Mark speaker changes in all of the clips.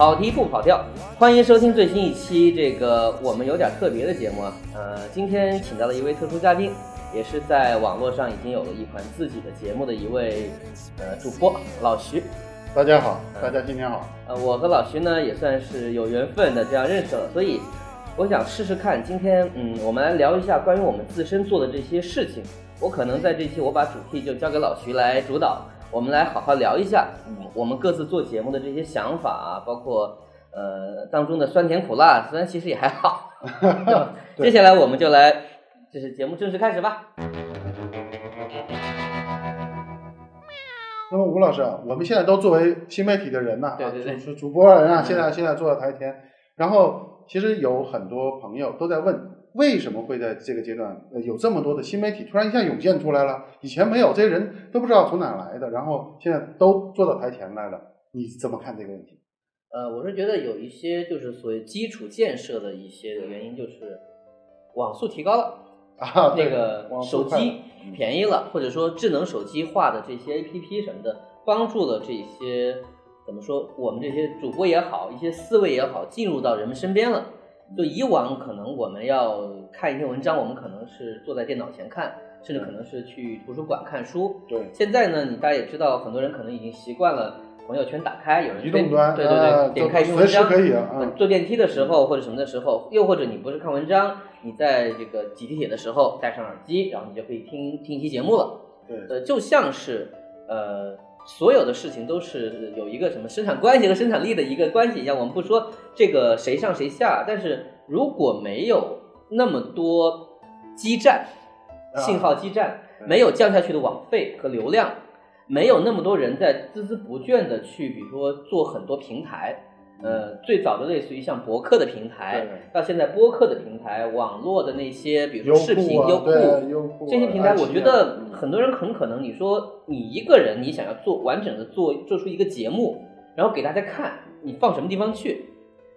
Speaker 1: 跑题不跑调，欢迎收听最新一期这个我们有点特别的节目啊。呃，今天请到了一位特殊嘉宾，也是在网络上已经有了一款自己的节目的一位呃主播老徐。
Speaker 2: 大家好，大家今天好。
Speaker 1: 呃，我和老徐呢也算是有缘分的这样认识了，所以我想试试看，今天嗯，我们来聊一下关于我们自身做的这些事情。我可能在这期我把主题就交给老徐来主导，我们来好好聊一下我们各自做节目的这些想法啊，包括呃当中的酸甜苦辣，虽然其实也还好。接下来我们就来，就是节目正式开始吧。
Speaker 2: 那么吴老师啊，我们现在都作为新媒体的人呐，
Speaker 1: 对对对
Speaker 2: 主持主播人啊，
Speaker 1: 嗯
Speaker 2: 现在现在坐在台前，然后其实有很多朋友都在问，为什么会在这个阶段呃有这么多的新媒体突然一下涌现出来了？以前没有，这些人都不知道从哪来的，然后现在都坐到台前来了，你怎么看这个问题？
Speaker 1: 呃，我是觉得有一些就是所谓基础建设的一些原因，就是网速提高了。
Speaker 2: 啊，对
Speaker 1: 那个手机便宜了，或者说智能手机化的这些 A P P 什么的，帮助了这些怎么说，我们这些主播也好，一些思维也好，进入到人们身边了。就以往可能我们要看一篇文章，我们可能是坐在电脑前看，甚至可能是去图书馆看书。
Speaker 2: 对
Speaker 1: 现在呢，你大家也知道，很多人可能已经习惯了朋友圈打开，有人
Speaker 2: 移动端
Speaker 1: 对对对，
Speaker 2: 呃
Speaker 1: 点开一篇
Speaker 2: 随时
Speaker 1: 文章，
Speaker 2: 可以啊，嗯，
Speaker 1: 坐电梯的时候或者什么的时候，又或者你不是看文章，你在这个挤地铁的时候戴上耳机，然后你就可以听听一期节目了。
Speaker 2: 对
Speaker 1: 呃，就像是呃，所有的事情都是有一个什么生产关系和生产力的一个关系一样。我们不说这个谁上谁下，但是如果没有那么多基站、
Speaker 2: 啊
Speaker 1: 信号基站，没有降下去的网费和流量，没有那么多人在孜孜不倦的去，比如说做很多平台。呃，最早的类似于像博客的平台，到现在播客的平台，网络的那些，比如说视频、优酷，这些平台，我觉得
Speaker 2: 嗯
Speaker 1: 很多人很可能，你说你一个人，你想要做完整的做做出一个节目，然后给大家看，你放什么地方去？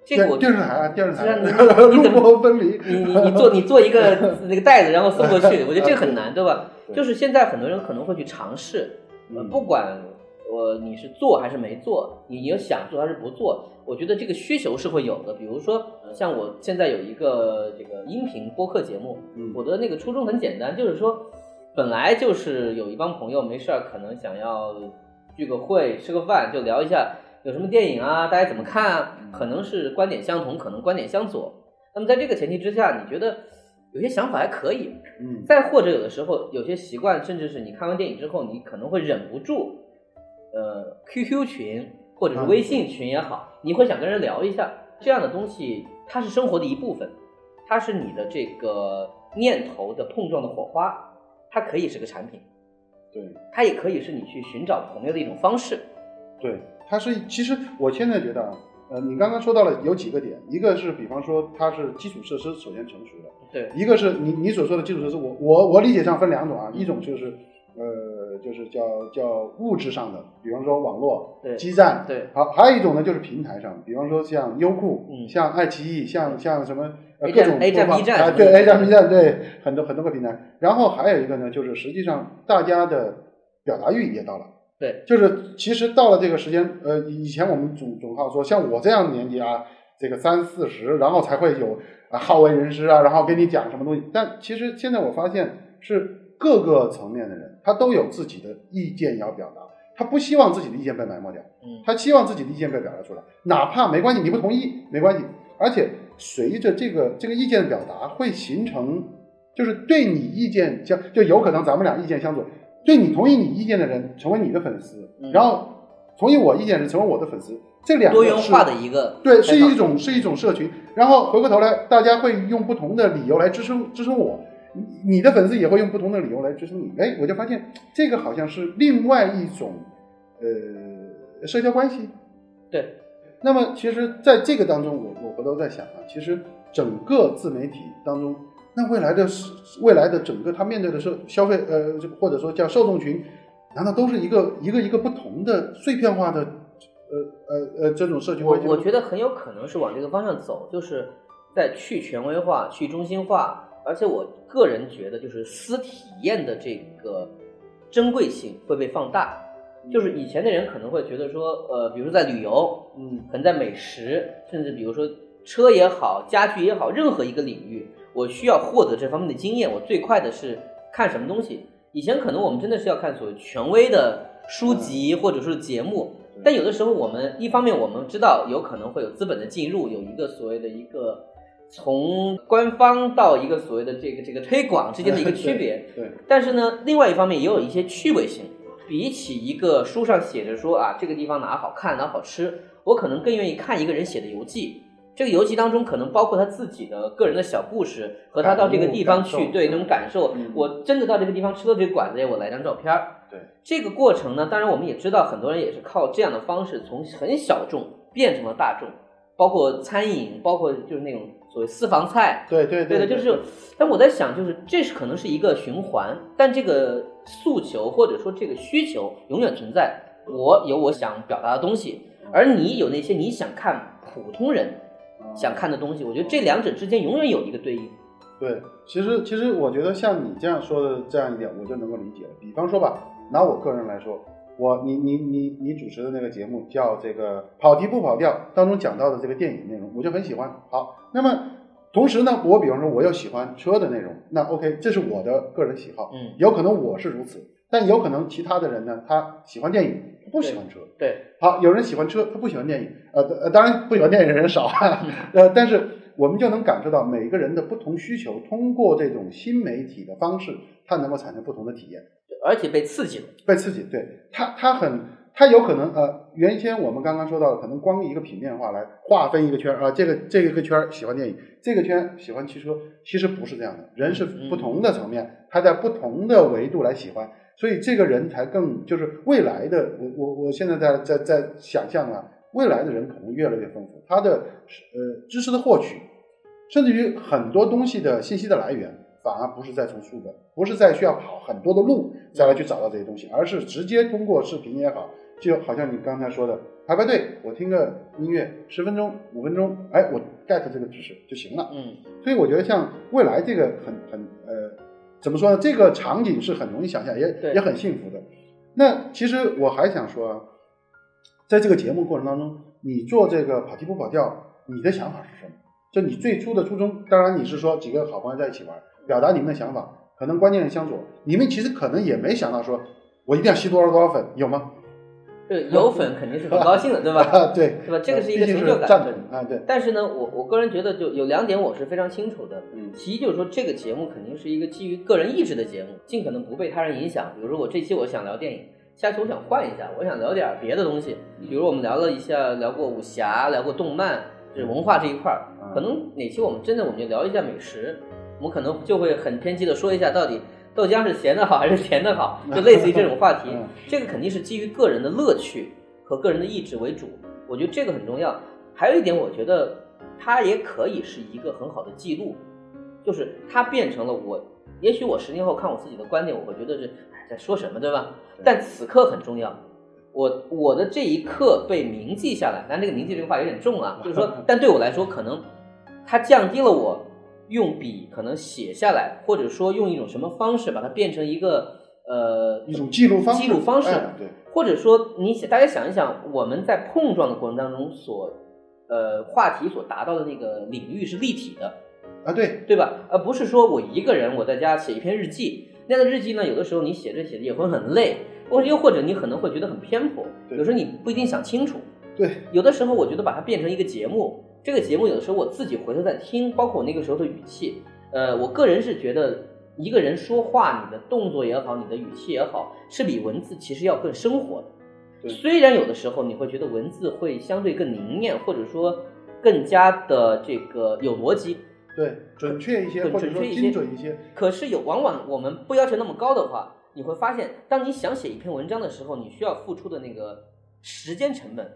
Speaker 1: 这个我
Speaker 2: 电电视台啊，电视台，
Speaker 1: 你你 怎么
Speaker 2: 分离，
Speaker 1: 你你你做你做一个 那个袋子，然后送过去，我觉得这个很难，对吧？就是现在很多人可能会去尝试，不管我你是做还是没做，你有想做还是不做，我觉得这个需求是会有的。比如说，呃像我现在有一个这个音频播客节目，
Speaker 2: 嗯
Speaker 1: 我的那个初衷很简单，就是说，本来就是有一帮朋友没事儿，可能想要聚个会、吃个饭，就聊一下有什么电影啊，大家怎么看啊？可能是观点相同，可能观点相左。那么在这个前提之下，你觉得有些想法还可以，
Speaker 2: 嗯，
Speaker 1: 再或者有的时候有些习惯，甚至是你看完电影之后，你可能会忍不住，呃，QQ 群或者是微信群也好，你会想跟人聊一下这样的东西，它是生活的一部分，它是你的这个念头的碰撞的火花，它可以是个产品，
Speaker 2: 对。
Speaker 1: 它也可以是你去寻找朋友的一种方式。
Speaker 2: 对，它是其实我现在觉得啊，呃，你刚刚说到了有几个点，一个是比方说它是基础设施首先成熟了，
Speaker 1: 对，
Speaker 2: 一个是你你所说的基础设施，我我我理解上分两种啊，一种就是呃就是叫叫物质上的，比方说网络、
Speaker 1: 对
Speaker 2: 基站，
Speaker 1: 对，
Speaker 2: 好，还有一种呢就是平台上，比方说像优酷、
Speaker 1: 嗯
Speaker 2: 像爱奇艺、像像什么呃各种
Speaker 1: A 站
Speaker 2: 播放
Speaker 1: B 站
Speaker 2: 啊，对 A 站 B 站对很多很多个平台，然后还有一个呢就是实际上大家的表达欲也到了。
Speaker 1: 对，
Speaker 2: 就是其实到了这个时间，呃，以前我们总总好说，像我这样的年纪啊，这个三四十，然后才会有啊好为人师啊，然后跟你讲什么东西。但其实现在我发现是各个层面的人，他都有自己的意见要表达，他不希望自己的意见被埋没掉，
Speaker 1: 嗯，
Speaker 2: 他希望自己的意见被表达出来，哪怕没关系，你不同意没关系，而且随着这个这个意见的表达，会形成就是对你意见相，就有可能咱们俩意见相左，对你同意你意见的人成为你的粉丝，
Speaker 1: 嗯
Speaker 2: 然后同意我意见的人成为我的粉丝，这两个
Speaker 1: 多元化的一个
Speaker 2: 对，是一种是一种社群，然后回过头来，大家会用不同的理由来支撑支撑我，你你的粉丝也会用不同的理由来支持你，哎，我就发现这个好像是另外一种呃社交关系。
Speaker 1: 对，
Speaker 2: 那么其实在这个当中，我我回头在想啊，其实整个自媒体当中，那未来的是未来的整个他面对的社消费呃，或者说叫受众群，难道都是一个一个一个不同的碎片化的呃呃呃这种社群
Speaker 1: 我
Speaker 2: 关系吗？
Speaker 1: 我觉得很有可能是往这个方向走，就是在去权威化、去中心化，而且我个人觉得，就是私体验的这个珍贵性会被放大。就是以前的人可能会觉得说，呃，比如说在旅游，
Speaker 2: 嗯
Speaker 1: 可能在美食，甚至比如说车也好，家具也好，任何一个领域，我需要获得这方面的经验，我最快的是看什么东西？以前可能我们真的是要看所谓权威的书籍或者说是节目，但有的时候我们一方面我们知道有可能会有资本的进入，有一个所谓的一个从官方到一个所谓的这个这个推广之间的一个区别，
Speaker 2: 对，
Speaker 1: 但是呢，另外一方面也有一些趣味性。比起一个书上写着说啊这个地方哪好看哪好吃，我可能更愿意看一个人写的游记。这个游记当中可能包括他自己的个人的小故事和他到这个地方去对那种感受
Speaker 2: 嗯。
Speaker 1: 我真的到这个地方吃了这个馆子，哎我来张照片儿。
Speaker 2: 对，
Speaker 1: 这个过程呢，当然我们也知道，很多人也是靠这样的方式从很小众变成了大众，包括餐饮，包括就是那种所谓私房菜，
Speaker 2: 对对
Speaker 1: 对的，就是，但我在想，就是这是可能是一个循环，但这个诉求或者说这个需求永远存在。我有我想表达的东西，而你有那些你想看普通人想看的东西。我觉得这两者之间永远有一个对应。
Speaker 2: 对，其实其实我觉得像你这样说的这样一点，我就能够理解了。比方说吧，拿我个人来说，我你你你你主持的那个节目叫这个跑题不跑调，当中讲到的这个电影内容，我就很喜欢。好，那么同时呢，我比方说我又喜欢车的内容，那 OK，这是我的个人喜好，
Speaker 1: 嗯，
Speaker 2: 有可能我是如此，但有可能其他的人呢，他喜欢电影，他不喜欢车。
Speaker 1: 对，
Speaker 2: 好，有人喜欢车，他不喜欢电影，呃，呃当然不喜欢电影的人少，呃，但是我们就能感受到每个人的不同需求，通过这种新媒体的方式，它能够产生不同的体验，
Speaker 1: 而且被刺激了。
Speaker 2: 被刺激。对它，它很，它有可能呃，原先我们刚刚说到的，可能光一个平面化来划分一个圈儿啊、这个这个圈儿喜欢电影，这个圈喜欢汽车，其实不是这样的，人是不同的层面，他在不同的维度来喜欢。所以这个人才更就是未来的，我我我现在在在在想象啊，未来的人可能越来越丰富，他的呃知识的获取，甚至于很多东西的信息的来源，反而不是在从书本，不是在需要跑很多的路再来去找到这些东西，而是直接通过视频也好，就好像你刚才说的排排队，我听个音乐十分钟五分钟，哎，我 get 这个知识就行了。
Speaker 1: 嗯，
Speaker 2: 所以我觉得像未来这个很很呃，怎么说呢？这个场景是很容易想象，也也很幸福的。那其实我还想说啊，在这个节目过程当中，你做这个跑题不跑调，你的想法是什么？就你最初的初衷，当然你是说几个好朋友在一起玩，表达你们的想法，可能观念相左，你们其实可能也没想到说，我一定要吸多少多少粉，有吗？
Speaker 1: 这有粉肯定是很高兴的，对吧？
Speaker 2: 啊，对，
Speaker 1: 对吧？这个是一个成就感。
Speaker 2: 啊，对，
Speaker 1: 但是呢，我我个人觉得就有两点我是非常清楚的。
Speaker 2: 嗯
Speaker 1: 其一就是说，这个节目肯定是一个基于个人意志的节目，尽可能不被他人影响。比如说，我这期我想聊电影，下期我想换一下，我想聊点别的东西。比如我们聊了一下，聊过武侠，聊过动漫，就是文化这一块儿。可能哪期我们真的我们就聊一下美食，我们可能就会很偏激的说一下到底豆浆是咸的好还是甜的好，就类似于这种话题
Speaker 2: 嗯。
Speaker 1: 这个肯定是基于个人的乐趣和个人的意志为主，我觉得这个很重要。还有一点，我觉得它也可以是一个很好的记录，就是它变成了我，也许我十年后看我自己的观点，我会觉得是哎在说什么，对吧？但此刻很重要。我我的这一刻被铭记下来，但这个铭记这个话有点重啊，就是说，但对我来说，可能它降低了我用笔可能写下来，或者说用一种什么方式把它变成一个呃
Speaker 2: 一种记录方式，
Speaker 1: 记录方式
Speaker 2: 哎对，
Speaker 1: 或者说你想大家想一想，我们在碰撞的过程当中所呃话题所达到的那个领域是立体的，
Speaker 2: 啊对，
Speaker 1: 对吧？而不是说我一个人我在家写一篇日记，那样的日记呢，有的时候你写着写着也会很累，或者又或者你可能会觉得很偏颇，
Speaker 2: 对
Speaker 1: 有时候你不一定想清楚。
Speaker 2: 对，
Speaker 1: 有的时候我觉得把它变成一个节目，这个节目有的时候我自己回头在听，包括我那个时候的语气，呃，我个人是觉得一个人说话，你的动作也好，你的语气也好，是比文字其实要更生活的。
Speaker 2: 对
Speaker 1: 虽然有的时候你会觉得文字会相对更凝练，或者说更加的这个有逻辑，
Speaker 2: 对，准确一些，或者说
Speaker 1: 更准确一些
Speaker 2: 精准一些，
Speaker 1: 可是有往往我们不要求那么高的话，你会发现，当你想写一篇文章的时候，你需要付出的那个时间成本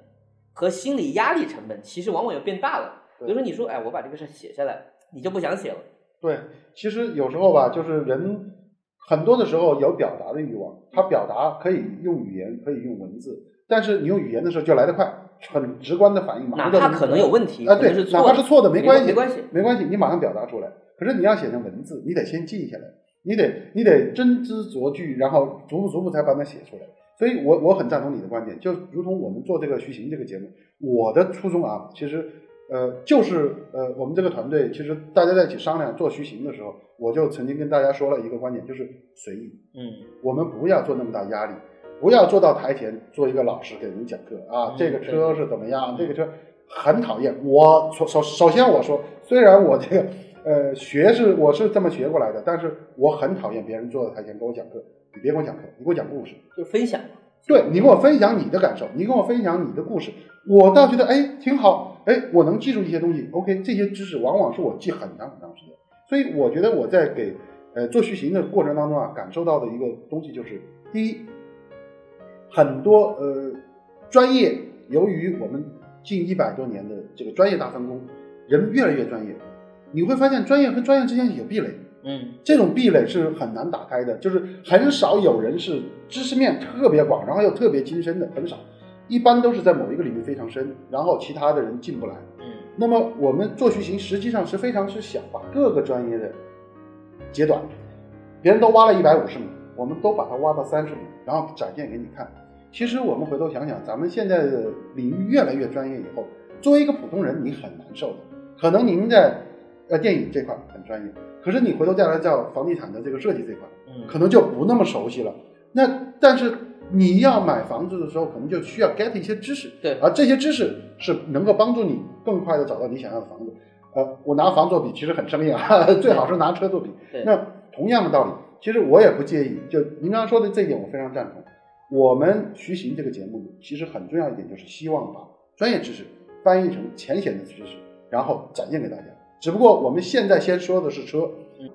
Speaker 1: 和心理压力成本，其实往往又变大了。比如说，你说，哎，我把这个事写下来，你就不想写了。
Speaker 2: 对，其实有时候吧，就是人很多的时候有表达的欲望，他表达可以用语言，可以用文字，但是你用语言的时候就来得快，很直观的反应，马上就
Speaker 1: 哪怕可能有问题，
Speaker 2: 啊，对哪怕是错的
Speaker 1: 没
Speaker 2: 关系，
Speaker 1: 没关系。
Speaker 2: 没关系，你马上表达出来。可是你要写成文字，你得先记下来，你得你得斟知酌句，然后逐步逐步才把它写出来。所以我我很赞同你的观点，就如同我们做这个徐行这个节目，我的初衷啊，其实呃就是呃我们这个团队其实大家在一起商量做徐行的时候，我就曾经跟大家说了一个观点，就是随意，
Speaker 1: 嗯
Speaker 2: 我们不要做那么大压力，不要坐到台前做一个老师给人讲课啊
Speaker 1: 嗯，
Speaker 2: 这个车是怎么样，这个车很讨厌。我首首首先我说，虽然我这个呃学是我是这么学过来的，但是我很讨厌别人坐在台前给我讲课。你别给我讲课，你给我讲故事。
Speaker 1: 就分享。
Speaker 2: 对你跟我分享你的感受，你跟我分享你的故事，我倒觉得哎挺好，哎我能记住一些东西。OK，这些知识往往是我记很长很长时间，所以我觉得我在给呃做续行的过程当中啊，感受到的一个东西就是，第一，很多呃专业，由于我们近一百多年的这个专业大分工，人越来越专业，你会发现专业跟专业之间有壁垒。
Speaker 1: 嗯
Speaker 2: 这种壁垒是很难打开的，就是很少有人是知识面特别广，然后又特别精深的，很少。一般都是在某一个领域非常深，然后其他的人进不来。
Speaker 1: 嗯
Speaker 2: 那么我们做学习实际上是非常是想把各个专业的截短，别人都挖了一百五十米，我们都把它挖到三十米，然后展现给你看。其实我们回头想想，咱们现在的领域越来越专业以后，作为一个普通人，你很难受的。可能您在呃电影这块很专业，可是你回头再来叫房地产的这个设计这块，
Speaker 1: 嗯
Speaker 2: 可能就不那么熟悉了。那但是你要买房子的时候，可能就需要 get 一些知识，
Speaker 1: 对
Speaker 2: 而这些知识是能够帮助你更快的找到你想要的房子。呃，我拿房做比其实很生硬啊，最好是拿车做比。
Speaker 1: 对
Speaker 2: 那同样的道理，其实我也不介意。就您刚刚说的这一点，我非常赞同。我们徐行这个节目，其实很重要一点就是希望把专业知识翻译成浅显的知识，然后展现给大家。只不过我们现在先说的是车，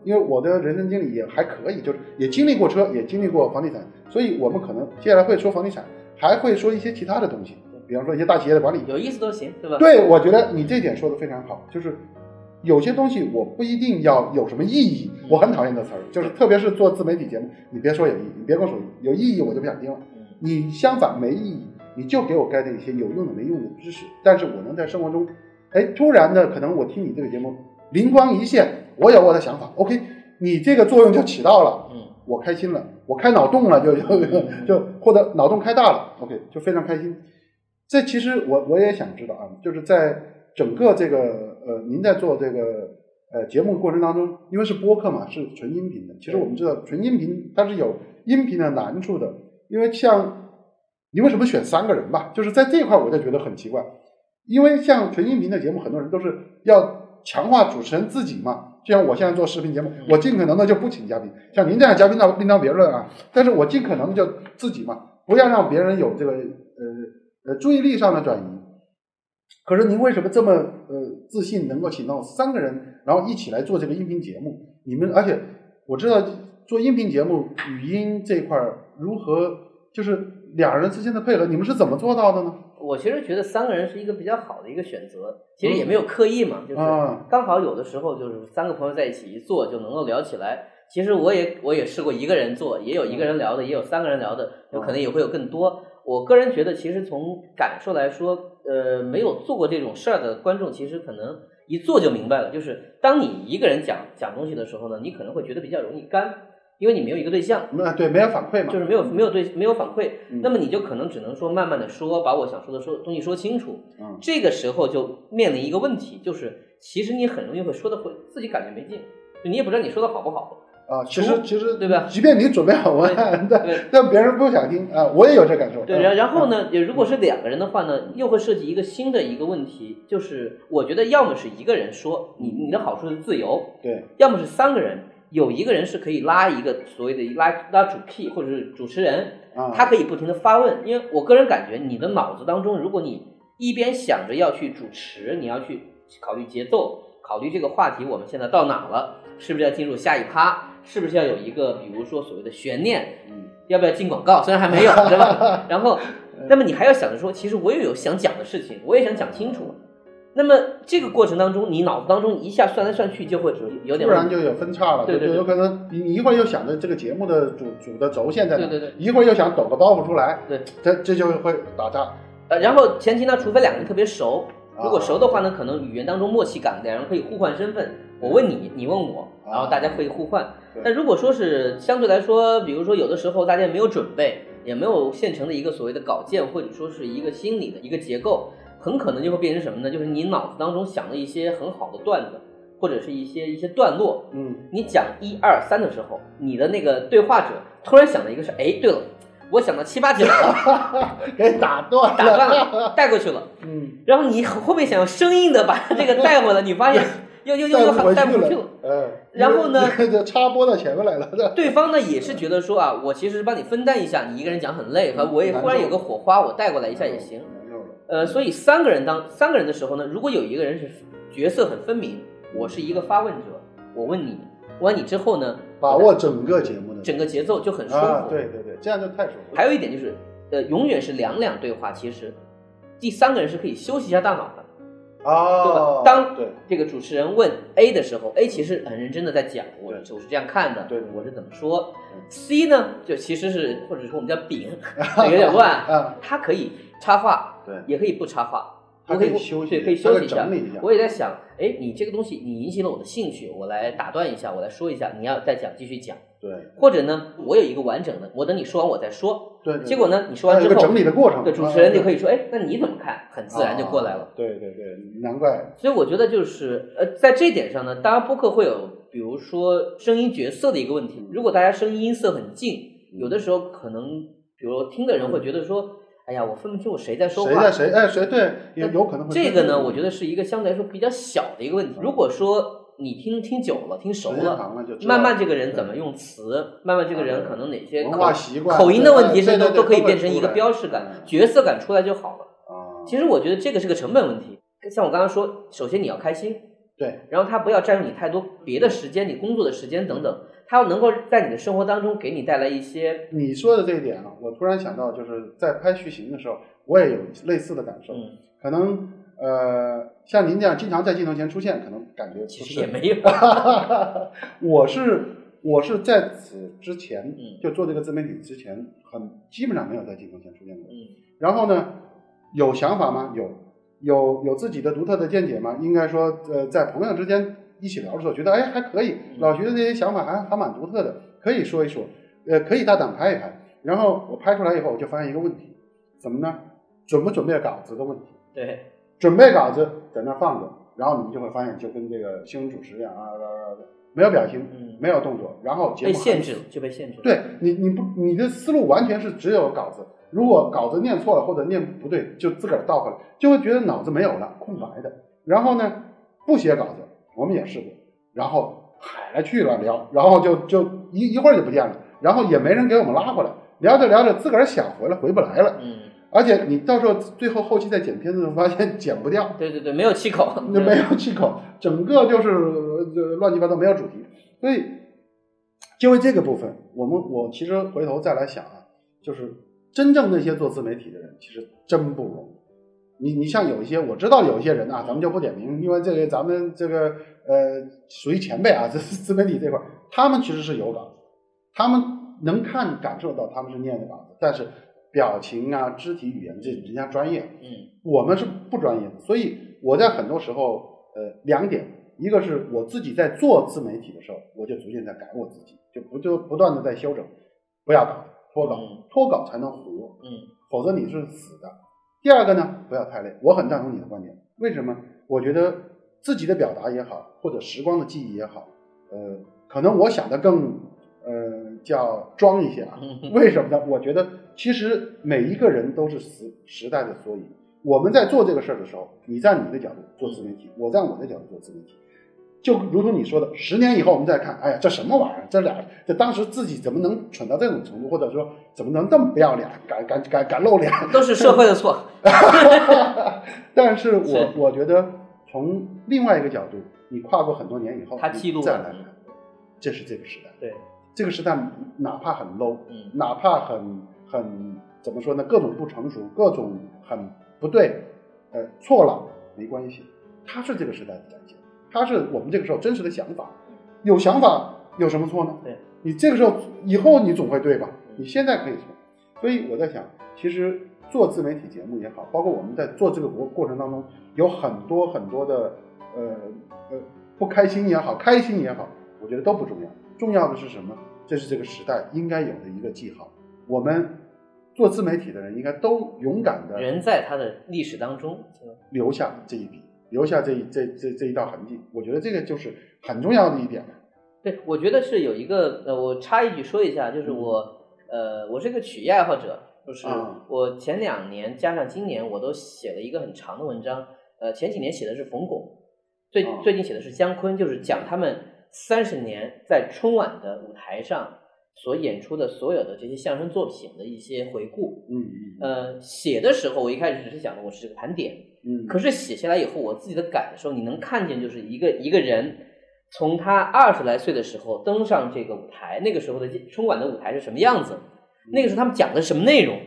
Speaker 2: 因为我的人生经历也还可以，就是也经历过车，也经历过房地产，所以我们可能接下来会说房地产，还会说一些其他的东西，比方说一些大企业的管理。
Speaker 1: 有意思都行，对吧？
Speaker 2: 对，我觉得你这点说的非常好，就是有些东西我不一定要有什么意义，我很讨厌这词儿，就是特别是做自媒体节目，你别说有意义，你别跟我说有意义，我就不想听了。
Speaker 1: 嗯
Speaker 2: 你相反没意义，你就给我 get 一些有用的没用的知识，但是我能在生活中，哎，突然的可能我听你这个节目灵光一现，我有我的想法，OK，你这个作用就起到了，
Speaker 1: 嗯
Speaker 2: 我开心了，我开脑洞了，就就
Speaker 1: 嗯
Speaker 2: 就或者脑洞开大了，OK，就非常开心。这其实我我也想知道啊，就是在整个这个呃，您在做这个呃节目过程当中，因为是播客嘛，是纯音频的。其实我们知道纯音频它是有音频的难处的，因为像你为什么选三个人吧？就是在这一块我就觉得很奇怪，因为像纯音频的节目，很多人都是要强化主持人自己嘛。就像我现在做视频节目，我尽可能的就不请嘉宾，像您这样的嘉宾那另当别论啊。但是我尽可能的就自己嘛，不要让别人有这个呃呃注意力上的转移。可是您为什么这么呃自信，能够请到三个人，然后一起来做这个音频节目？你们而且我知道做音频节目语音这块儿如何，就是两人之间的配合，你们是怎么做到的呢？
Speaker 1: 我其实觉得三个人是一个比较好的一个选择，其实也没有刻意嘛，就是
Speaker 2: 啊
Speaker 1: 刚好有的时候就是三个朋友在一起一坐就能够聊起来。其实我也我也试过一个人做，也有一个人聊的，也有三个人聊的，有可能也会有更多。我个人觉得，其实从感受来说，呃，没有做过这种事儿的观众，其实可能一做就明白了。就是当你一个人讲讲东西的时候呢，你可能会觉得比较容易干，因为你没有一个对象。
Speaker 2: 那对没有反馈嘛？
Speaker 1: 就是没有没有对没有反馈，
Speaker 2: 嗯
Speaker 1: 那么你就可能只能说慢慢的说，把我想说的说东西说清楚。
Speaker 2: 嗯
Speaker 1: 这个时候就面临一个问题，就是其实你很容易会说的会自己感觉没劲，就你也不知道你说的好不好。
Speaker 2: 啊，其实其实
Speaker 1: 对吧
Speaker 2: 即便你准备好文案，但但别人不想听啊，我也有这感受。
Speaker 1: 对，
Speaker 2: 嗯
Speaker 1: 然然后？呢，也如果是两个人的话呢，又会涉及一个新的一个问题，就是我觉得要么是一个人说，你你的好处是自由，
Speaker 2: 对，
Speaker 1: 要么是三个人，有一个人是可以拉一个所谓的拉拉主 key 或者是主持人，
Speaker 2: 啊，
Speaker 1: 他可以不停的发问，因为我个人感觉，你的脑子当中，如果你一边想着要去主持，你要去考虑节奏，考虑这个话题我们现在到哪了，是不是要进入下一趴，是不是要有一个比如说所谓的悬念，
Speaker 2: 嗯
Speaker 1: 要不要进广告？虽然还没有，对吧？然后，那么你还要想着说，其实我也有想讲的事情，我也想讲清楚。那么这个过程当中，你脑子当中一下算来算去，就会有点问题。
Speaker 2: 不然就有分叉了，
Speaker 1: 对对对
Speaker 2: 有可能你你一会儿又想着这个节目的主主的轴线在哪，
Speaker 1: 对对对
Speaker 2: 一会儿又想抖个包袱出来，
Speaker 1: 对，
Speaker 2: 这这就会打仗。
Speaker 1: 呃，然后前提呢，除非两个人特别熟，如果
Speaker 2: 啊
Speaker 1: 熟的话呢，可能语言当中默契感，两人可以互换身份，我问你，你问我，然后大家可以互换。但如果说是相对来说，比如说有的时候大家没有准备，也没有现成的一个所谓的稿件，或者说是一个心理的一个结构，很可能就会变成什么呢？就是你脑子当中想了一些很好的段子，或者是一些一些段落，
Speaker 2: 嗯，
Speaker 1: 你讲一二三的时候，你的那个对话者突然想了一个是，哎，对了，我想到七八九了，
Speaker 2: 给打断
Speaker 1: 打断了，带过去了。
Speaker 2: 嗯，
Speaker 1: 然后你会不会想要生硬的把这个带回来？你发现 又又又又
Speaker 2: 带
Speaker 1: 带不回去了。
Speaker 2: 嗯，
Speaker 1: 然后呢
Speaker 2: 这插播到前面来了，
Speaker 1: 对方呢也是觉得说啊，我其实帮你分担一下，你一个人讲很累，我也忽然有个火花，我带过来一下也行。呃，所以三个人当三个人的时候呢，如果有一个人是角色很分明，我是一个发问者，我问你，问完你之后呢，
Speaker 2: 把握整个节目的
Speaker 1: 整个节奏就很舒服。
Speaker 2: 啊，对对对，这样就太舒服了。
Speaker 1: 还有一点就是，呃，永远是两两对话，其实第三个人是可以休息一下大脑的。对
Speaker 2: 哦
Speaker 1: 吧，当
Speaker 2: 对
Speaker 1: 这个主持人问 A 的时候，A 其实很认真的在讲，我
Speaker 2: 对
Speaker 1: 我是这样看的，
Speaker 2: 对对
Speaker 1: 我是怎么说
Speaker 2: 嗯。
Speaker 1: C 呢，就其实是或者说我们叫丙，有点乱，
Speaker 2: 啊，
Speaker 1: 他可以插话，
Speaker 2: 对，
Speaker 1: 也可以不插话，
Speaker 2: 他
Speaker 1: 我
Speaker 2: 可以休息
Speaker 1: 对，可以休息一下
Speaker 2: 整理一下。
Speaker 1: 我也在想，哎，你这个东西你引起了我的兴趣，我来打断一下，我来说一下，你要再讲继续讲，
Speaker 2: 对
Speaker 1: 或者呢，我有一个完整的，我等你说完我再说。
Speaker 2: 对，对
Speaker 1: 结果呢，你说完之后
Speaker 2: 整，理的过程，
Speaker 1: 对主持人就可
Speaker 2: 以
Speaker 1: 以说，哎，那你怎么看？很自然就过来了。。
Speaker 2: 对对对，难怪
Speaker 1: 所以我觉得就是呃，在这一点上呢，当然播客会有，比如说声音角色的一个问题。如果大家声音音色很近，有的时候可能，比如听的人会觉得说，哎呀，我分不清我谁在说话。
Speaker 2: 谁在谁哎谁对，有有可能会
Speaker 1: 这个呢，我觉得是一个相对来说比较小的一个问题。如果说你听听久了，听熟了，慢慢这个人怎么用词，慢慢这个人可能哪些
Speaker 2: 文
Speaker 1: 口
Speaker 2: 化习惯
Speaker 1: 口音的问题是都都可以变成一个标识感
Speaker 2: 嗯、
Speaker 1: 角色感出来就好了。
Speaker 2: 啊，
Speaker 1: 其实我觉得这个是个成本问题。像我刚刚说，首先你要开心，
Speaker 2: 对
Speaker 1: 然后他不要占用你太多别的时间，你工作的时间等等，它要能够在你的生活当中给你带来一些，
Speaker 2: 你说的这一点啊，我突然想到，就是在拍续行的时候，我也有类似的感受。
Speaker 1: 嗯，
Speaker 2: 可能呃，像您这样经常在镜头前出现，可能感觉
Speaker 1: 其实也没有，
Speaker 2: 我是我是在此之前，
Speaker 1: 嗯
Speaker 2: 就做这个自媒体之前，很基本上没有在镜头前出现过。
Speaker 1: 嗯
Speaker 2: 然后呢，有想法吗？有，有有自己的独特的见解吗？应该说，呃，在朋友之间一起聊的时候，觉得哎还可以，
Speaker 1: 嗯
Speaker 2: 老徐的这些想法还还蛮独特的，可以说一说，呃，可以大胆拍一拍。然后我拍出来以后，我就发现一个问题，怎么呢？准不准备稿子的问题。
Speaker 1: 对，
Speaker 2: 准备稿子在那放着，然后你们就会发现，就跟这个新闻主持一样啊啊啊，啊没有表情，
Speaker 1: 嗯，
Speaker 2: 没有动作，然后节目
Speaker 1: 被限制了，就被限制了。
Speaker 2: 对你，你不，你的思路完全是只有稿子。如果稿子念错了或者念不对，就自个儿倒回来，就会觉得脑子没有了，空白的。然后呢，不写稿子，我们也试过，然后海了去了聊，然后就就一一会儿就不见了，然后也没人给我们拉回来，聊着聊着自个儿想回来回不来了，
Speaker 1: 嗯，
Speaker 2: 而且你到时候最后后期再剪片子，发现剪不掉，
Speaker 1: 对对对，没有气口，
Speaker 2: 那 没有气口，整个就是呃乱七八糟，没有主题。所以，就为这个部分，我们我其实回头再来想啊，就是真正那些做自媒体的人，其实真不容易。你你像有一些我知道有一些人啊，咱们就不点名，因为这个咱们这个呃属于前辈啊，这自媒体这块，他们其实是有稿子，他们能看感受到他们是念的稿子，但是表情啊、肢体语言这人家专业，
Speaker 1: 嗯
Speaker 2: 我们是不专业的，所以我在很多时候，呃，两点，一个是我自己在做自媒体的时候，我就逐渐在改我自己，就不就不断的在修整，不要搞脱稿
Speaker 1: 嗯，
Speaker 2: 脱稿才能活，
Speaker 1: 嗯
Speaker 2: 否则你是死的。第二个呢，不要太累，我很赞同你的观点。为什么？我觉得自己的表达也好，或者时光的记忆也好，呃，可能我想的更呃叫装一些啊。
Speaker 1: 嗯
Speaker 2: 为什么呢？我觉得其实每一个人都是时时代的缩影。我们在做这个事儿的时候，你站你的角度做自媒体，我站我的角度做自媒体，就如同你说的，十年以后我们再看，哎呀，这什么玩意儿？这俩这当时自己怎么能蠢到这种程度，或者说怎么能这么不要脸，敢敢敢敢露脸？
Speaker 1: 都是社会的错。
Speaker 2: 但是我
Speaker 1: 是
Speaker 2: 我觉得从另外一个角度，你跨过很多年以后，你
Speaker 1: 他记录了
Speaker 2: 再来看，这是这个时代。
Speaker 1: 对，
Speaker 2: 这个时代哪怕很 low，
Speaker 1: 嗯
Speaker 2: 哪怕很很怎么说呢？各种不成熟，各种很不对，呃，错了没关系，它是这个时代的展现，它是我们这个时候真实的想法。有想法有什么错呢？
Speaker 1: 对，
Speaker 2: 你这个时候以后你总会对吧？你现在可以错，所以我在想，其实做自媒体节目也好，包括我们在做这个过过程当中，有很多很多的呃呃不开心也好，开心也好，我觉得都不重要，重要的是什么？这是这个时代应该有的一个记号。我们做自媒体的人应该都勇敢的
Speaker 1: 人在他的历史当中，
Speaker 2: 留下这一笔，留下这一这这这一道痕迹。我觉得这个就是很重要的一点。
Speaker 1: 对，我觉得是有一个呃，我插一句说一下，就是我呃，我是一个曲艺爱好者，就是
Speaker 2: 啊
Speaker 1: 我前两年加上今年，我都写了一个很长的文章。呃，前几年写的是冯巩，最
Speaker 2: 啊
Speaker 1: 最近写的是姜昆，就是讲他们三十年在春晚的舞台上所演出的所有的这些相声作品的一些回顾。
Speaker 2: 嗯
Speaker 1: 呃，写的时候我一开始只是想的我是个盘点，
Speaker 2: 嗯。嗯，
Speaker 1: 可是写下来以后，我自己的感受，你能看见，就是一个一个人从他二十来岁的时候登上这个舞台，那个时候的春晚的舞台是什么样子，那个时候他们讲的什么内容，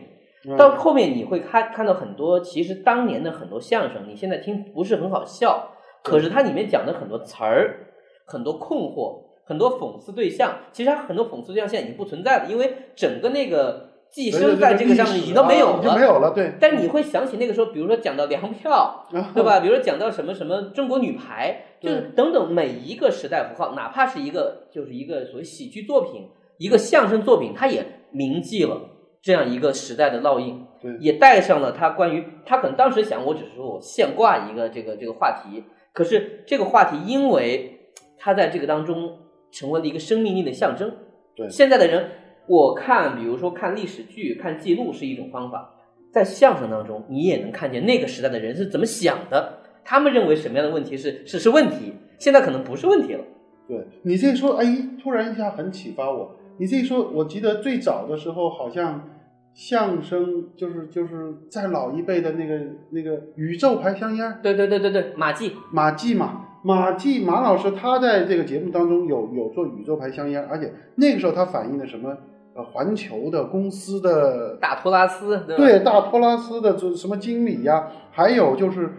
Speaker 2: 嗯。
Speaker 1: 到后面你会看看到很多，其实当年的很多相声，你现在听不是很好笑，可是它里面讲的很多词儿，很多困惑，很多讽刺对象，其实它很多讽刺对象现在已经不存在了，因为整个那个寄生在这个上面已经都没有
Speaker 2: 已经没有了，对，
Speaker 1: 但你会想起那个时候，比如说讲到粮票，对吧？比如说讲到什么什么中国女排，就是等等每一个时代符号，哪怕是一个就是一个所谓喜剧作品，一个相声作品，它也铭记了这样一个时代的烙印，也带上了他关于他可能当时想，我只是说我现挂一个这个这个话题，可是这个话题因为它在这个当中成为了一个生命力的象征。
Speaker 2: 对
Speaker 1: 现在的人，我看，比如说看历史剧、看记录是一种方法，在相声当中，你也能看见那个时代的人是怎么想的，他们认为什么样的问题是是是问题，现在可能不是问题了。
Speaker 2: 对你这一说，哎，突然一下很启发我。你这一说，我记得最早的时候，好像相声就是就是在老一辈的那个那个宇宙牌香烟
Speaker 1: 对对对对对，马季，
Speaker 2: 马季嘛，马季马老师他在这个节目当中有有做宇宙牌香烟，而且那个时候他反映的什么呃环球的公司的
Speaker 1: 大托拉斯，对？
Speaker 2: 对大托拉斯的这什么经理呀、还有就是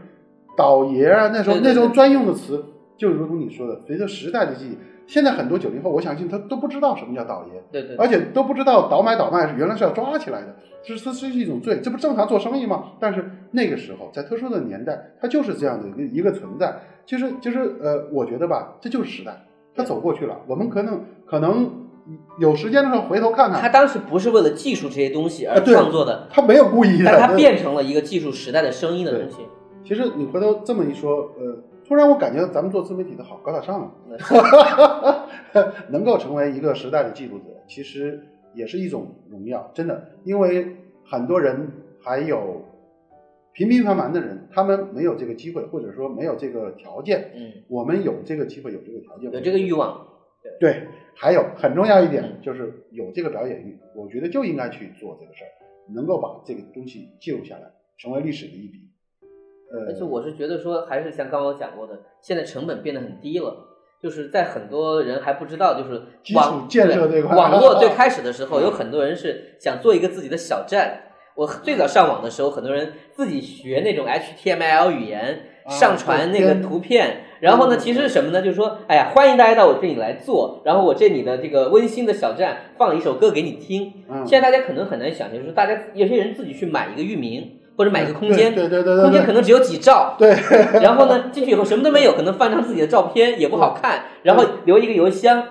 Speaker 2: 倒爷啊，那时候那时候专用的词，就如同你说的，随着时代的记忆，现在很多九零后，我相信他都不知道什么叫倒爷，
Speaker 1: 对对对
Speaker 2: 而且都不知道倒买倒卖是原来是要抓起来的，这是这是一种罪，这不正常做生意吗？但是那个时候，在特殊的年代，它就是这样的一个一个存在。其实，其实呃，我觉得吧，这就是时代，它走过去了，我们可能可能有时间的时候回头看看，
Speaker 1: 他当时不是为了技术这些东西而创作的，
Speaker 2: 他没有故意的，
Speaker 1: 但它
Speaker 2: 对。
Speaker 1: 变成了一个技术时代的声音的东西。
Speaker 2: 其实你回头这么一说，呃，突然我感觉咱们做自媒体的好高大上啊，能够成为一个时代的记录者，其实也是一种荣耀，真的，因为很多人还有平平凡凡的人，他们没有这个机会，或者说没有这个条件，
Speaker 1: 嗯，
Speaker 2: 我们有这个机会，有这个条件，
Speaker 1: 有这个欲望。
Speaker 2: 对，还有很重要一点就是有这个表演欲，我觉得就应该去做这个事儿，能够把这个东西记录下来，成为历史的一笔。呃，
Speaker 1: 而且我是觉得说，还是像刚刚我讲过的，现在成本变得很低了。就是在很多人还不知道，就是
Speaker 2: 基础
Speaker 1: 网
Speaker 2: 建设这块
Speaker 1: 网络最开始的时候，有很多人是想做一个自己的小站。我最早上网的时候，很多人自己学那种 HTML 语言，
Speaker 2: 啊
Speaker 1: 上传那个图片。然后呢，
Speaker 2: 嗯
Speaker 1: 其实是什么呢？就是说，哎呀，欢迎大家到我这里来做，然后我这里的这个温馨的小站放一首歌给你听。
Speaker 2: 嗯
Speaker 1: 现在大家可能很难想象，就是大家有些人自己去买一个域名或者买一个空间，
Speaker 2: 对对对对对
Speaker 1: 空间可能只有几兆，
Speaker 2: 对，
Speaker 1: 然后呢，进去以后什么都没有，可能放张自己的照片也不好看，然后留一个邮箱。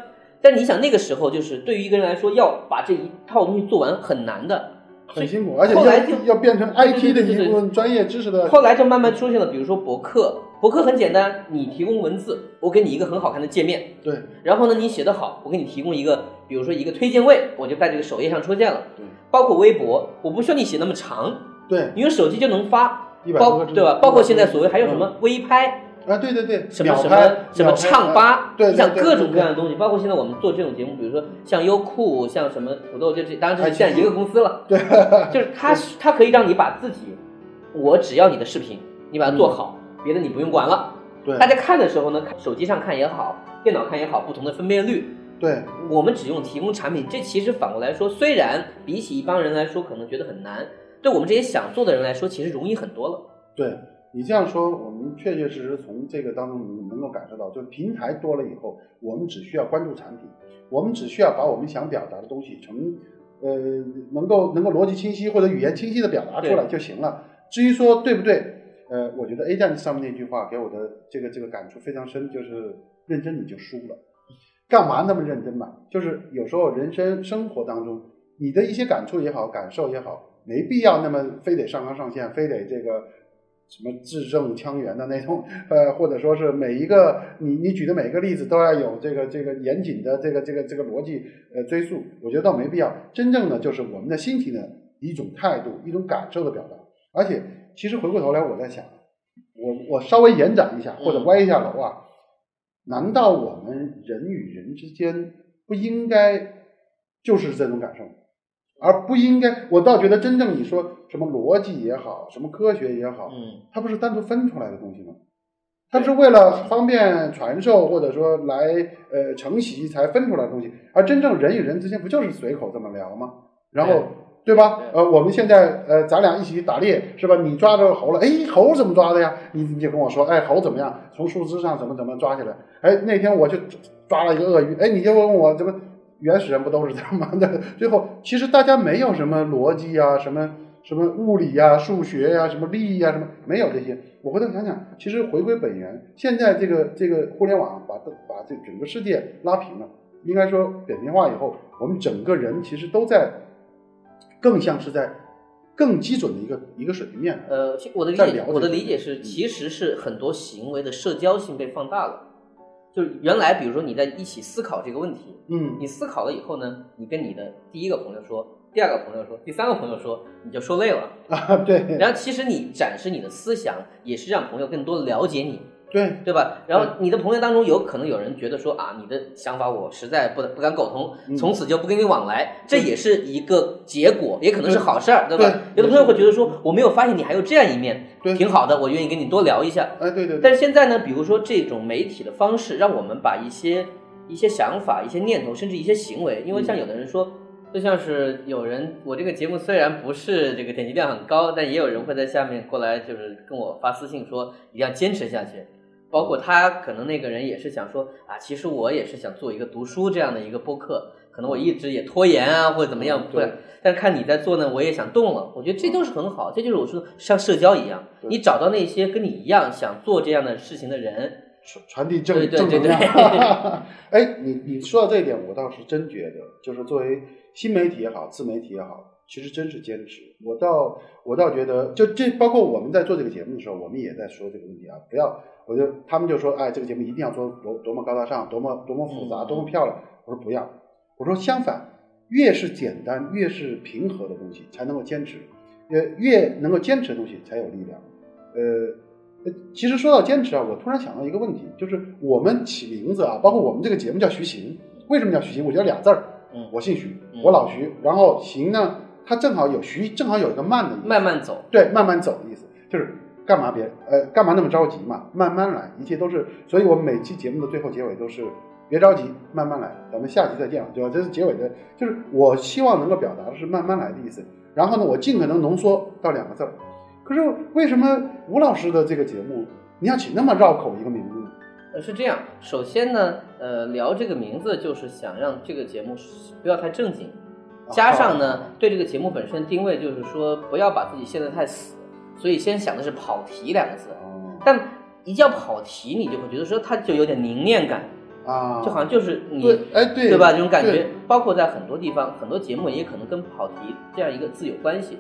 Speaker 1: 但你想那个时候，就是对于一个人来说，要把这一套东西做完很难的。
Speaker 2: 很辛苦，而且
Speaker 1: 后来就
Speaker 2: 要要变成 IT 的一部分专业知识的。
Speaker 1: 后来就慢慢出现了，比如说博客，博客很简单，你提供文字，我给你一个很好看的界面，
Speaker 2: 对
Speaker 1: 然后呢，你写得好，我给你提供一个，比如说一个推荐位，我就在这个首页上出现了。
Speaker 2: 对
Speaker 1: 包括微博，我不需要你写那么长，
Speaker 2: 对，
Speaker 1: 你用手机就能发，包对吧？包括现在所谓还有什么微拍，
Speaker 2: 啊？对对对，
Speaker 1: 什么什么什么唱吧，
Speaker 2: 对，对
Speaker 1: 你想各种各样
Speaker 2: 的。
Speaker 1: 东西，包括现在我们做这种节目，比如说像优酷，像什么土豆，就这当然是现在一个公司了，
Speaker 2: 对，
Speaker 1: 就是它它可以让你把自己，我只要你的视频，你把它做好，别的你不用管了。
Speaker 2: 对
Speaker 1: 大家看的时候呢，看手机上看也好，电脑看也好，不同的分辨率，
Speaker 2: 对
Speaker 1: 我们只用提供产品，这其实反过来说，虽然比起一帮人来说可能觉得很难，对我们这些想做的人来说，其实容易很多了。
Speaker 2: 对，你这样说，我们确确实实从这个当中能能够感受到，就是平台多了以后，我们只需要关注产品，我们只需要把我们想表达的东西从呃能够能够逻辑清晰或者语言清晰的表达出来就行了。至于说对不对，呃，我觉得 A 站上面那句话给我的这个这个感触非常深，就是认真你就输了，干嘛那么认真嘛？就是有时候人生生活当中，你的一些感触也好，感受也好，没必要那么非得上纲上线，非得这个什么字正腔圆的那种，呃，或者说是每一个你你举的每一个例子都要有这个这个严谨的这个这个这个逻辑呃追溯，我觉得倒没必要。真正的就是我们的心情的一种态度，一种感受的表达。而且，其实回过头来我在想，我我稍微延展一下或者歪一下楼啊，难道我们人与人之间不应该就是这种感受吗？而不应该，我倒觉得真正你说什么逻辑也好，什么科学也好，
Speaker 1: 嗯，
Speaker 2: 它不是单独分出来的东西吗？它是为了方便传授，或者说来呃承袭才分出来的东西。而真正人与人之间不就是随口这么聊吗？然后对吧？呃，我们现在呃咱俩一起打猎是吧？你抓着猴了，哎，猴怎么抓的呀？你你就跟我说，哎，猴怎么样？从树枝上怎么怎么抓起来？哎，那天我就抓了一个鳄鱼，哎，你就问我怎么？原始人不都是这样吗？的最后，其实大家没有什么逻辑啊，什么什么物理呀、数学呀、什么力呀，什么没有这些。我回头想想，其实回归本源，现在这个这个互联网把把这整个世界拉平了，应该说扁平化以后，我们整个人其实都在更像是在更基准的一个一个水平面。
Speaker 1: 呃，我的理解，我的理解是，其实是很多行为的社交性被放大了。就是原来，比如说你在一起思考这个问题，
Speaker 2: 嗯，
Speaker 1: 你思考了以后呢，你跟你的第一个朋友说，第二个朋友说，第三个朋友说，你就说累了
Speaker 2: 啊，对。
Speaker 1: 然后其实你展示你的思想，也是让朋友更多了解你。
Speaker 2: 对
Speaker 1: 对吧？然后你的朋友当中有可能有人觉得说啊，你的想法我实在不不敢苟同，从此就不跟你往来，这也是一个结果，也可能是好事儿，对吧？有的朋友会觉得说，我没有发现你还有这样一面，挺好的，我愿意跟你多聊一下。
Speaker 2: 哎，对对。
Speaker 1: 但是现在呢，比如说这种媒体的方式，让我们把一些一些想法、一些念头，甚至一些行为，因为像有的人说，就像是有人，我这个节目虽然不是这个点击量很高，但也有人会在下面过来，就是跟我发私信说，一定要坚持下去。包括他可能那个人也是想说啊，其实我也是想做一个读书这样的一个播客，可能我一直也拖延啊或者怎么样，
Speaker 2: 对。
Speaker 1: 但是看你在做呢，我也想动了。我觉得这都是很好，这就是我说像社交一样，你找到那些跟你一样想做这样的事情的人，
Speaker 2: 传传递正
Speaker 1: 正能量。
Speaker 2: 哎，你你说到这一点，我倒是真觉得，就是作为新媒体也好，自媒体也好，其实真是坚持。我倒我倒觉得，就这包括我们在做这个节目的时候，我们也在说这个问题啊，不要。我就他们就说，哎，这个节目一定要做多多么高大上，多么多么复杂，多么漂亮。我说不要，我说相反，越是简单，越是平和的东西才能够坚持，呃，越能够坚持的东西才有力量。呃，其实说到坚持啊，我突然想到一个问题，就是我们起名字啊，包括我们这个节目叫徐行，为什么叫徐行？我觉得俩字儿，
Speaker 1: 嗯，
Speaker 2: 我姓徐，我老徐，然后行呢，它正好有徐，正好有一个慢的意思，
Speaker 1: 慢慢走，
Speaker 2: 对，慢慢走的意思，就是。干嘛别呃干嘛那么着急嘛？慢慢来，一切都是。所以我们每期节目的最后结尾都是别着急，慢慢来，咱们下期再见了，对吧？这是结尾的，就是我希望能够表达的是慢慢来的意思。然后呢，我尽可能浓缩到两个字儿。可是为什么吴老师的这个节目你要起那么绕口一个名字呢？
Speaker 1: 呃，是这样。首先呢，呃，聊这个名字就是想让这个节目不要太正经，加上呢，对这个节目本身定位就是说不要把自己陷得太死。所以先想的是跑题两个字，但一叫跑题，你就会觉得说它就有点凝练感
Speaker 2: 啊，
Speaker 1: 就好像就是你
Speaker 2: 哎对对
Speaker 1: 吧？这种感觉，包括在很多地方，很多节目也可能跟跑题这样一个字有关系。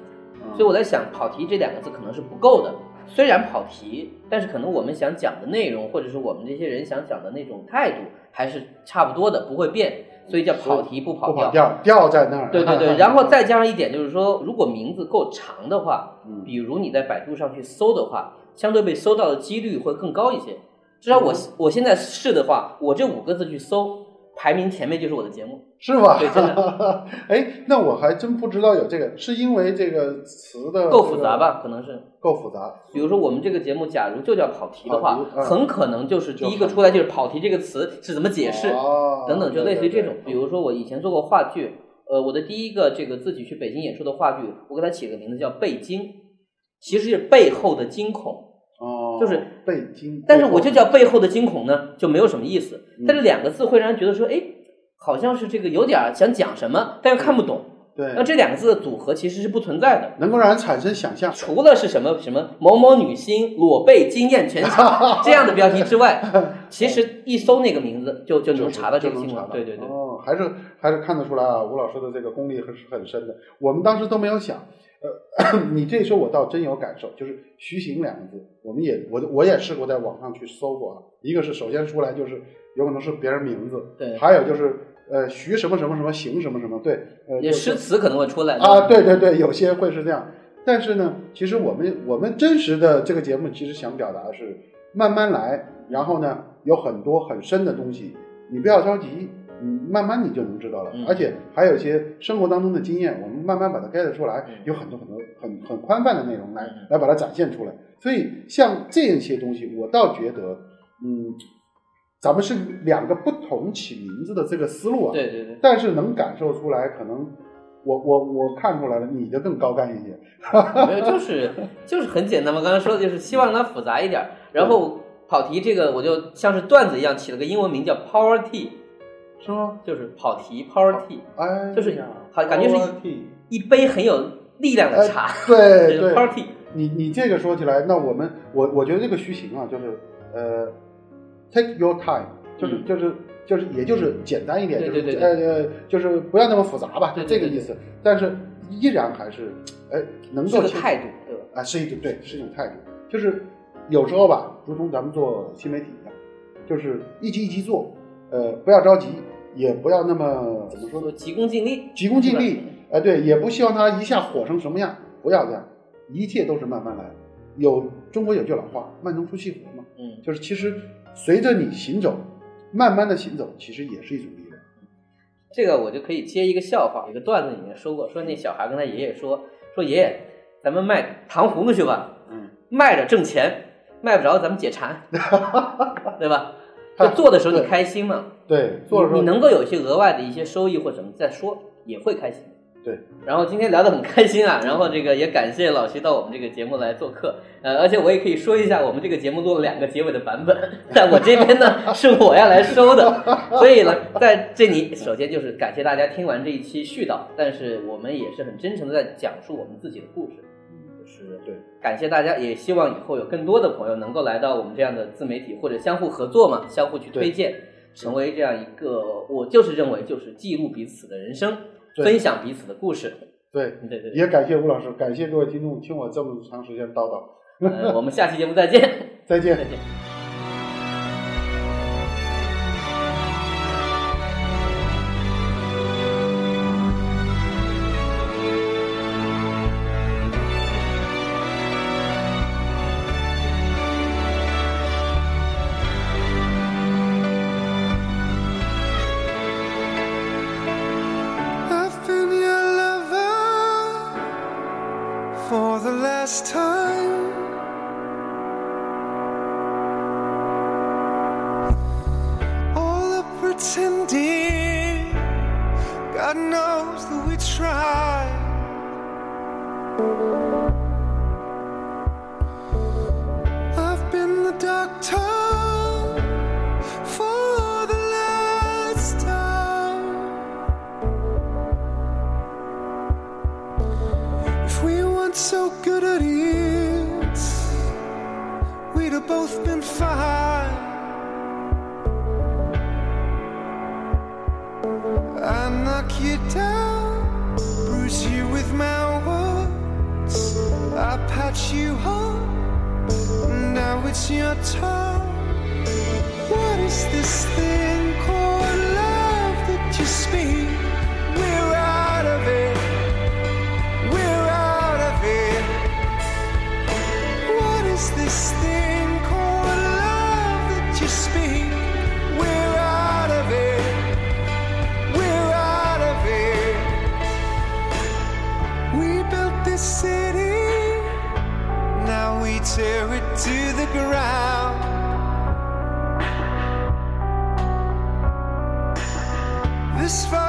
Speaker 1: 所以我在想，跑题这两个字可能是不够的。虽然跑题，但是可能我们想讲的内容，或者是我们这些人想讲的那种态度，还是差不多的，不会变。所以叫跑题
Speaker 2: 不
Speaker 1: 跑
Speaker 2: 调，调在那儿。
Speaker 1: 对对对，然后再加上一点，就是说，如果名字够长的话，比如你在百度上去搜的话，相对被搜到的几率会更高一些。至少我我现在试的话，我这五个字去搜。排名前面就是我的节目，
Speaker 2: 是吗？
Speaker 1: 对，真的。
Speaker 2: 哎，那我还真不知道有这个，是因为这个词的
Speaker 1: 够复杂吧？可能是
Speaker 2: 够复杂。
Speaker 1: 比如说我们这个节目，假如就叫跑题的话，很可能
Speaker 2: 就
Speaker 1: 是第一个出来就是跑题这个词是怎么解释，等等，就类似于这种。比如说我以前做过话剧，呃，我的第一个这个自己去北京演出的话剧，我给它起个名字叫《背惊》，其实是背后的惊恐。
Speaker 2: 哦，
Speaker 1: 就是
Speaker 2: 背惊，
Speaker 1: 但是我就叫背后的惊恐呢，就没有什么意思。但是两个字会让人觉得说，哎，好像是这个有点想讲什么，但又看不懂。
Speaker 2: 对
Speaker 1: 那这两个字的组合其实是不存在的。
Speaker 2: 能够让人产生想象。
Speaker 1: 除了是什么什么某某女星裸背惊艳全场 这样的标题之外，其实一搜那个名字就就能查到这个新闻。对对对，
Speaker 2: 哦，还是还是看得出来啊，吴老师的这个功力还是很深的。我们当时都没有想，呃，你这说我倒真有感受，就是“徐行”两个字，我们也我我也试过在网上去搜过啊。一个是首先出来就是有可能是别人名字，
Speaker 1: 对
Speaker 2: 还有就是呃徐什么什么什么行什么什么，对，呃
Speaker 1: 也诗词可能会出来
Speaker 2: 啊，对对对，有些会是这样。但是呢，其实我们我们真实的这个节目其实想表达的是慢慢来，然后呢有很多很深的东西，你不要着急，嗯，慢慢你就能知道了。
Speaker 1: 嗯
Speaker 2: 而且还有一些生活当中的经验，我们慢慢把它 get 出来
Speaker 1: 嗯，
Speaker 2: 有很多很多很很宽泛的内容来
Speaker 1: 嗯
Speaker 2: 来把它展现出来。所以像这些东西，我倒觉得，嗯，咱们是两个不同起名字的这个思路啊。
Speaker 1: 对对对，
Speaker 2: 但是能感受出来，可能我我我看出来了，你的更高干一些。
Speaker 1: 没有就是就是很简单嘛。刚才说的就是希望让它复杂一点，然后跑题这个我就像是段子一样起了个英文名叫 Power Tea，
Speaker 2: 是吗？
Speaker 1: 就是跑题 Power Tea，
Speaker 2: 哎，
Speaker 1: 就是好感觉是
Speaker 2: tea
Speaker 1: 一杯很有力量的茶，
Speaker 2: 对
Speaker 1: 这个 Power
Speaker 2: 对
Speaker 1: ，Tea。
Speaker 2: 你你这个说起来，那我们我我觉得这个虚行啊，就是呃，take your time，就是、
Speaker 1: 嗯
Speaker 2: 就是就是也就是简单一点，
Speaker 1: 对
Speaker 2: 就是呃呃，就是不要那么复杂吧，就这个意思。但是依然还是哎能
Speaker 1: 是
Speaker 2: 够
Speaker 1: 态度，对吧？
Speaker 2: 啊，是一种对，是一种态度。就是有时候吧，如同咱们做新媒体一样，就是一级一级做，呃，不要着急，也不要那么怎么说呢，
Speaker 1: 急功近利，
Speaker 2: 急功近利。哎，对，也不希望他一下火成什么样，不要这样，一切都是慢慢来。有中国有句老话，慢中出细活嘛，
Speaker 1: 嗯，
Speaker 2: 就是其实随着你行走，慢慢的行走，其实也是一种力量。
Speaker 1: 这个我就可以接一个笑话，一个段子里面说过，说那小孩跟他爷爷说，说爷爷，咱们卖糖葫芦去吧，
Speaker 2: 嗯，
Speaker 1: 卖着挣钱，卖不着咱们解馋，对吧？就做的时候你开心嘛，
Speaker 2: 对，做的时候
Speaker 1: 你你能够有一些额外的一些收益或什么再说，也会开心。
Speaker 2: 对，
Speaker 1: 然后今天聊得很开心啊，然后这个也感谢老徐到我们这个节目来做客，呃，而且我也可以说一下，我们这个节目录了两个结尾的版本，在我这边呢是我要来收的，所以呢，在这里首先就是感谢大家听完这一期絮叨，但是我们也是很真诚的在讲述我们自己的故事，就是
Speaker 2: 对，
Speaker 1: 感谢大家，也希望以后有更多的朋友能够来到我们这样的自媒体或者相互合作嘛，相互去推荐，成为这样一个，我就是认为就是记录彼此的人生，分享彼此的故事。
Speaker 2: 对，
Speaker 1: 对对对，
Speaker 2: 也感谢吴老师，感谢各位听众听我这么长时间叨叨，
Speaker 1: 呃，我们下期节目再见，
Speaker 2: 再见
Speaker 1: 再。见。
Speaker 3: Pretending, God knows that we tried. I've been the doctor for the last time. If we weren't so good at it, we'd have both been fine. I patch you up, now it's your turn. What is this thing called love that you speak? We're we tear it to the ground. This fight